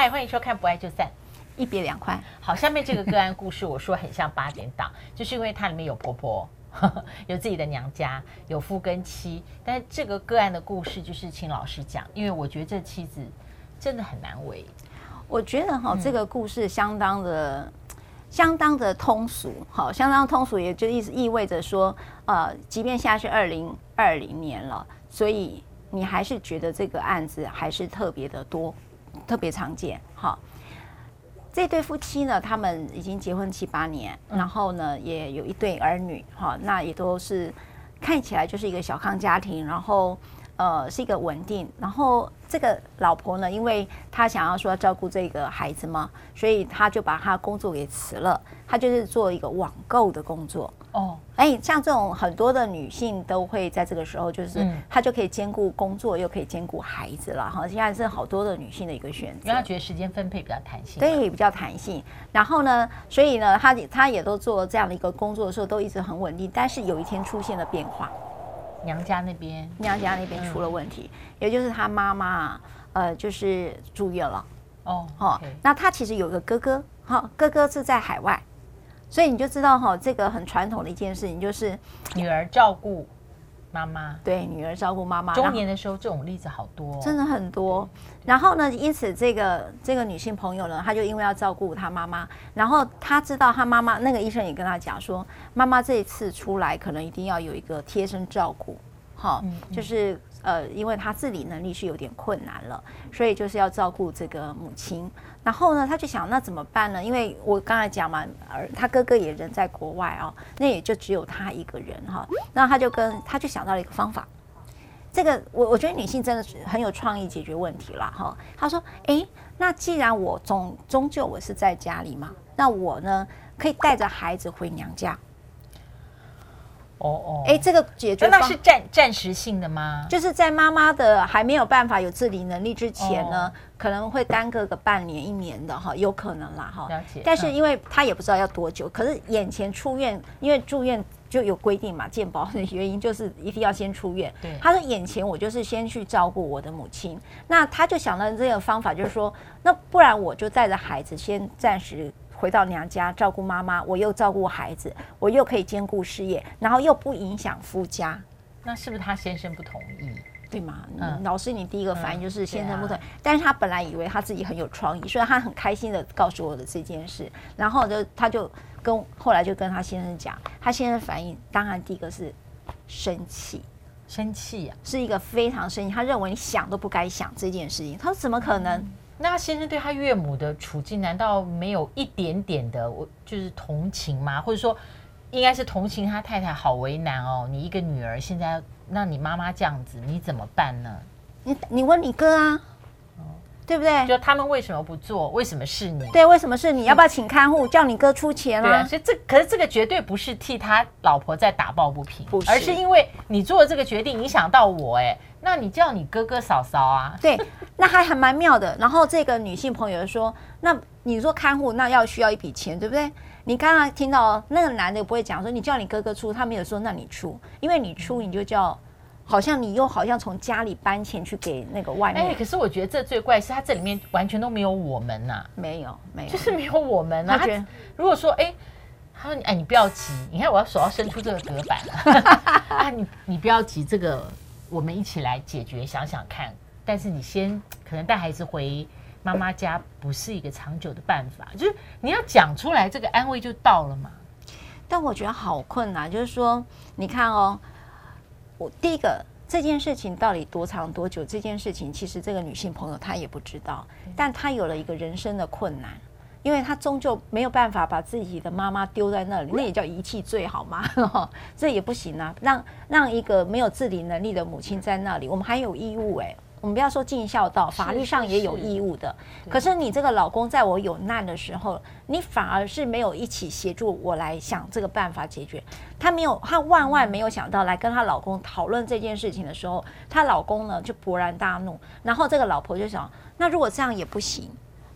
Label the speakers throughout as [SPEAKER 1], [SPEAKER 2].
[SPEAKER 1] 嗨，欢迎收看《不爱就散》，
[SPEAKER 2] 一别两宽。
[SPEAKER 1] 好，下面这个个案故事，我说很像八点档，就是因为它里面有婆婆，呵 呵有自己的娘家，有夫跟妻。但是这个个案的故事，就是请老师讲，因为我觉得这妻子真的很难为。
[SPEAKER 2] 我觉得哈，这个故事相当的、嗯、相当的通俗，好，相当通俗，也就意思意味着说，呃，即便现在是二零二零年了，所以你还是觉得这个案子还是特别的多。特别常见，好，这对夫妻呢，他们已经结婚七八年，然后呢，也有一对儿女，哈，那也都是看起来就是一个小康家庭，然后呃是一个稳定，然后这个老婆呢，因为她想要说照顾这个孩子嘛，所以她就把她工作给辞了，她就是做一个网购的工作。哦，哎，像这种很多的女性都会在这个时候，就是她就可以兼顾工作，又可以兼顾孩子了哈。现在是好多的女性的一个选择，
[SPEAKER 1] 因为她觉得时间分配比较弹性，
[SPEAKER 2] 对，比较弹性。然后呢，所以呢，她她也都做这样的一个工作的时候，都一直很稳定。但是有一天出现了变化，
[SPEAKER 1] 娘家那边，
[SPEAKER 2] 娘家那边出了问题，也就是他妈妈呃，就是住院了。哦，好，那他其实有个哥哥，哈，哥哥是在海外。所以你就知道哈，这个很传统的一件事情就是
[SPEAKER 1] 女儿照顾妈妈，
[SPEAKER 2] 对，女儿照顾妈妈。
[SPEAKER 1] 中年的时候这种例子好多，
[SPEAKER 2] 真的很多。然后呢，因此这个这个女性朋友呢，她就因为要照顾她妈妈，然后她知道她妈妈那个医生也跟她讲说，妈妈这一次出来可能一定要有一个贴身照顾，好，就是。呃，因为他自理能力是有点困难了，所以就是要照顾这个母亲。然后呢，他就想，那怎么办呢？因为我刚才讲嘛，而他哥哥也人在国外哦，那也就只有他一个人哈。那他就跟他就想到了一个方法。这个我我觉得女性真的是很有创意解决问题了哈。他说，诶，那既然我终终究我是在家里嘛，那我呢可以带着孩子回娘家。哦哦，哎，这个解决
[SPEAKER 1] 那是暂暂时性的吗？
[SPEAKER 2] 就是在妈妈的还没有办法有自理能力之前呢，可能会耽搁个半年一年的哈，有可能啦哈。了解。但是因为他也不知道要多久，可是眼前出院，因为住院就有规定嘛，健保的原因就是一定要先出院。对。他说眼前我就是先去照顾我的母亲，那他就想到这个方法，就是说，那不然我就带着孩子先暂时。回到娘家照顾妈妈，我又照顾孩子，我又可以兼顾事业，然后又不影响夫家。
[SPEAKER 1] 那是不是他先生不同意？
[SPEAKER 2] 对吗？嗯，老师，你第一个反应就是先生不同意。但是他本来以为他自己很有创意，所以他很开心的告诉我的这件事。然后就他就跟后来就跟他先生讲，他先生反应当然第一个是生气，
[SPEAKER 1] 生气呀，
[SPEAKER 2] 是一个非常生气。他认为你想都不该想这件事情。他说怎么可能？
[SPEAKER 1] 那先生对他岳母的处境，难道没有一点点的我就是同情吗？或者说，应该是同情他太太好为难哦。你一个女儿现在让你妈妈这样子，你怎么办呢？
[SPEAKER 2] 你你问你哥啊，哦对不对？
[SPEAKER 1] 就他们为什么不做？为什么是你？
[SPEAKER 2] 对，为什么是你？要不要请看护？叫你哥出钱啊？
[SPEAKER 1] 对啊，所以这可是这个绝对不是替他老婆在打抱不平，而是因为你做了这个决定影响到我哎。那你叫你哥哥嫂嫂啊？
[SPEAKER 2] 对，那还还蛮妙的。然后这个女性朋友说：“那你说看护，那要需要一笔钱，对不对？”你刚刚听到那个男的不会讲说：“你叫你哥哥出。”他没有说：“那你出。”因为你出，你就叫，好像你又好像从家里搬钱去给那个外面。
[SPEAKER 1] 哎，可是我觉得这最怪是他这里面完全都没有我们呐、啊，
[SPEAKER 2] 没有，没有，
[SPEAKER 1] 就是没有我们啊。他觉得如果说，哎，他说：“哎，你不要急，你看我要手要伸出这个隔板了 啊，你你不要急，这个。”我们一起来解决，想想看。但是你先可能带孩子回妈妈家，不是一个长久的办法。就是你要讲出来，这个安慰就到了嘛。
[SPEAKER 2] 但我觉得好困难，就是说，你看哦，我第一个这件事情到底多长多久？这件事情其实这个女性朋友她也不知道，但她有了一个人生的困难。因为他终究没有办法把自己的妈妈丢在那里，那也叫遗弃罪好吗？这也不行啊！让让一个没有自理能力的母亲在那里，我们还有义务哎，我们不要说尽孝道，法律上也有义务的。可是你这个老公在我有难的时候，你反而是没有一起协助我来想这个办法解决。她没有，她万万没有想到来跟她老公讨论这件事情的时候，她老公呢就勃然大怒，然后这个老婆就想，那如果这样也不行。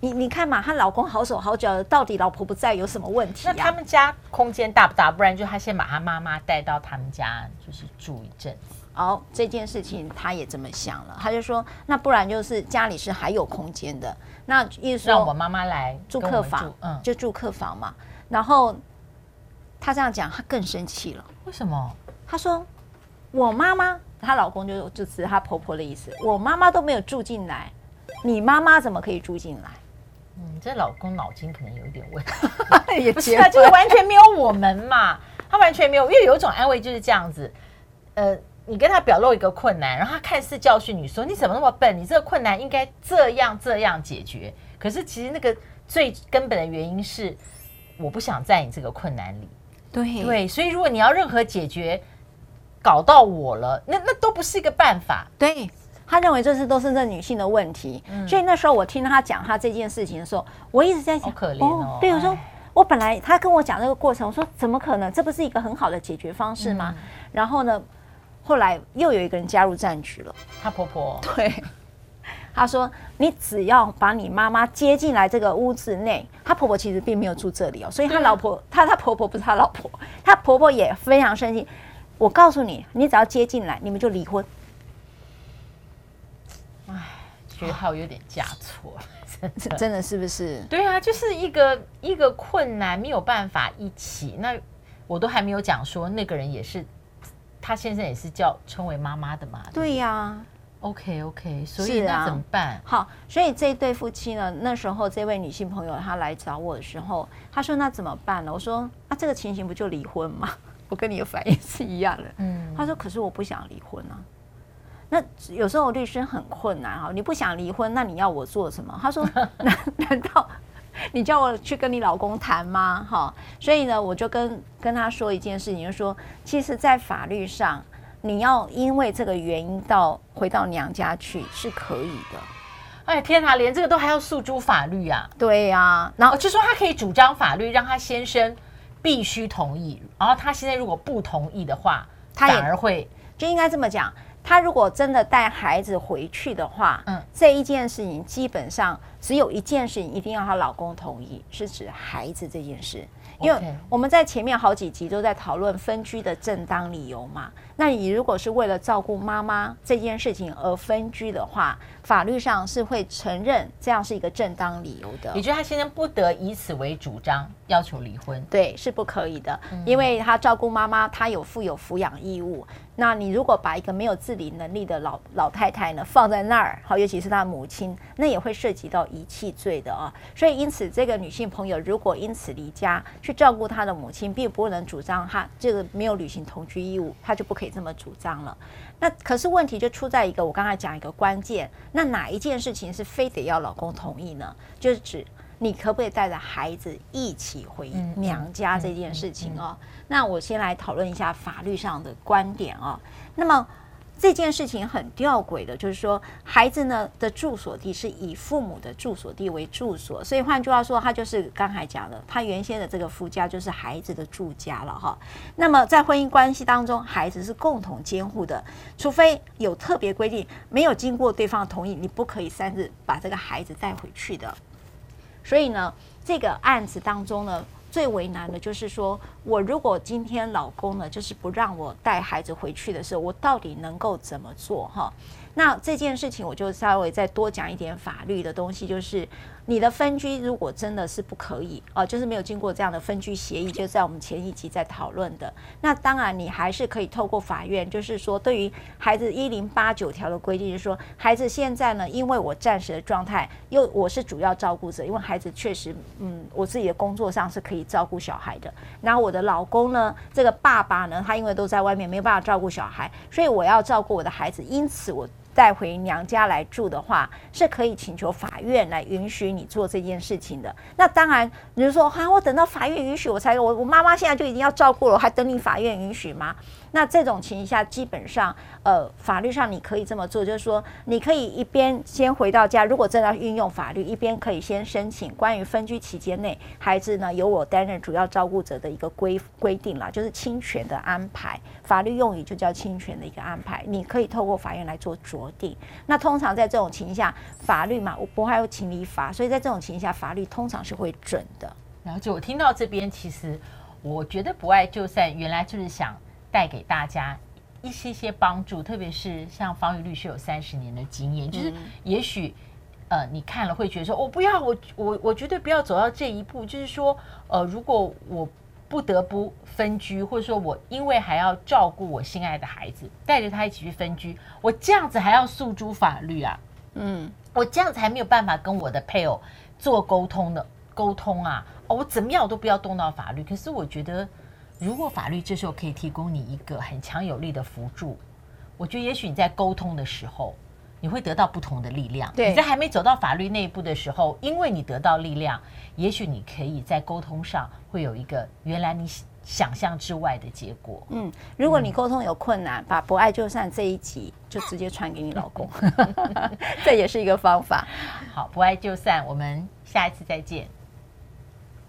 [SPEAKER 2] 你你看嘛，她老公好手好脚的，到底老婆不在有什么问题啊？
[SPEAKER 1] 那他们家空间大不大？不然就她先把她妈妈带到他们家，就是住一阵子。
[SPEAKER 2] 哦，这件事情他也这么想了，他就说，那不然就是家里是还有空间的，那意思说
[SPEAKER 1] 让我妈妈来
[SPEAKER 2] 住客房，
[SPEAKER 1] 嗯，
[SPEAKER 2] 就住客房嘛。然后他这样讲，他更生气了。
[SPEAKER 1] 为什么？
[SPEAKER 2] 他说我妈妈，她老公就就是她婆婆的意思，我妈妈都没有住进来，你妈妈怎么可以住进来？
[SPEAKER 1] 嗯，这老公脑筋可能有一点问题，
[SPEAKER 2] 也
[SPEAKER 1] 不是啊，就是完全没有我们嘛，他完全没有，因为有一种安慰就是这样子，呃，你跟他表露一个困难，然后他看似教训你说你怎么那么笨，你这个困难应该这样这样解决，可是其实那个最根本的原因是我不想在你这个困难里，
[SPEAKER 2] 对
[SPEAKER 1] 对，所以如果你要任何解决，搞到我了，那那都不是一个办法，
[SPEAKER 2] 对。他认为这是都是这女性的问题，嗯、所以那时候我听他讲他这件事情的时候，我一直在想，
[SPEAKER 1] 可怜哦。
[SPEAKER 2] 对，我说，我本来他跟我讲这个过程，我说怎么可能？这不是一个很好的解决方式吗？嗯、然后呢，后来又有一个人加入战局了，
[SPEAKER 1] 她婆婆。
[SPEAKER 2] 对，他说你只要把你妈妈接进来这个屋子内，她婆婆其实并没有住这里哦，所以她老婆，她她婆婆不是她老婆，她婆婆也非常生气。我告诉你，你只要接进来，你们就离婚。
[SPEAKER 1] 句号有点嫁错，真的
[SPEAKER 2] 真的是不是？
[SPEAKER 1] 对啊，就是一个一个困难没有办法一起。那我都还没有讲说那个人也是，他先生也是叫称为妈妈的嘛？
[SPEAKER 2] 对呀、啊。
[SPEAKER 1] OK OK，所以那怎么办、啊？
[SPEAKER 2] 好，所以这一对夫妻呢，那时候这位女性朋友她来找我的时候，她说那怎么办呢？我说啊，这个情形不就离婚吗？我跟你的反应是一样的。嗯，她说可是我不想离婚啊。那有时候律师很困难哈，你不想离婚，那你要我做什么？他说：难难道 你叫我去跟你老公谈吗？哈，所以呢，我就跟跟他说一件事情，就是说，其实，在法律上，你要因为这个原因到回到娘家去是可以的。
[SPEAKER 1] 哎天哪，连这个都还要诉诸法律啊？
[SPEAKER 2] 对呀、啊，然后
[SPEAKER 1] 就说他可以主张法律，让他先生必须同意，然后他现在如果不同意的话，他反而会
[SPEAKER 2] 就应该这么讲。他如果真的带孩子回去的话，嗯，这一件事情基本上只有一件事情一定要她老公同意，是指孩子这件事。因为我们在前面好几集都在讨论分居的正当理由嘛。那你如果是为了照顾妈妈这件事情而分居的话，法律上是会承认这样是一个正当理由的。
[SPEAKER 1] 也就是他先生不得以此为主张要求离婚，
[SPEAKER 2] 对，是不可以的，因为他照顾妈妈，他有负有抚养义务。那你如果把一个没有自理能力的老老太太呢放在那儿，好，尤其是她母亲，那也会涉及到遗弃罪的啊。所以因此，这个女性朋友如果因此离家去照顾她的母亲，并不能主张她这个没有履行同居义务，她就不可以这么主张了。那可是问题就出在一个，我刚才讲一个关键，那哪一件事情是非得要老公同意呢？就是指。你可不可以带着孩子一起回娘家这件事情哦？那我先来讨论一下法律上的观点哦。那么这件事情很吊诡的，就是说孩子呢的住所地是以父母的住所地为住所，所以换句话说，他就是刚才讲的，他原先的这个夫家就是孩子的住家了哈。那么在婚姻关系当中，孩子是共同监护的，除非有特别规定，没有经过对方同意，你不可以擅自把这个孩子带回去的。所以呢，这个案子当中呢，最为难的就是说，我如果今天老公呢，就是不让我带孩子回去的时候，我到底能够怎么做？哈，那这件事情我就稍微再多讲一点法律的东西，就是。你的分居如果真的是不可以哦，就是没有经过这样的分居协议，就在我们前一集在讨论的。那当然，你还是可以透过法院，就是说，对于孩子一零八九条的规定，就是说，孩子现在呢，因为我暂时的状态，又我是主要照顾者，因为孩子确实，嗯，我自己的工作上是可以照顾小孩的。然后我的老公呢，这个爸爸呢，他因为都在外面，没有办法照顾小孩，所以我要照顾我的孩子，因此我。带回娘家来住的话，是可以请求法院来允许你做这件事情的。那当然，你就说哈，我等到法院允许我才，我我妈妈现在就已经要照顾了，我还等你法院允许吗？那这种情况下，基本上，呃，法律上你可以这么做，就是说，你可以一边先回到家，如果真的运用法律，一边可以先申请关于分居期间内孩子呢由我担任主要照顾者的一个规规定啦，就是亲权的安排，法律用语就叫亲权的一个安排，你可以透过法院来做酌定。那通常在这种情况下，法律嘛，我不还有情理法，所以在这种情况下，法律通常是会准的。
[SPEAKER 1] 然后就我听到这边，其实我觉得不爱就散，原来就是想。带给大家一些些帮助，特别是像方玉律师有三十年的经验，就是也许呃你看了会觉得说，我、哦、不要，我我我绝对不要走到这一步。就是说，呃，如果我不得不分居，或者说我因为还要照顾我心爱的孩子，带着他一起去分居，我这样子还要诉诸法律啊？嗯，我这样子还没有办法跟我的配偶做沟通的沟通啊？哦，我怎么样我都不要动到法律。可是我觉得。如果法律这时候可以提供你一个很强有力的辅助，我觉得也许你在沟通的时候，你会得到不同的力量。对，你在还没走到法律那一步的时候，因为你得到力量，也许你可以在沟通上会有一个原来你想象之外的结果。嗯，
[SPEAKER 2] 如果你沟通有困难，嗯、把不爱就散这一集就直接传给你老公，这也是一个方法。
[SPEAKER 1] 好，不爱就散，我们下一次再见。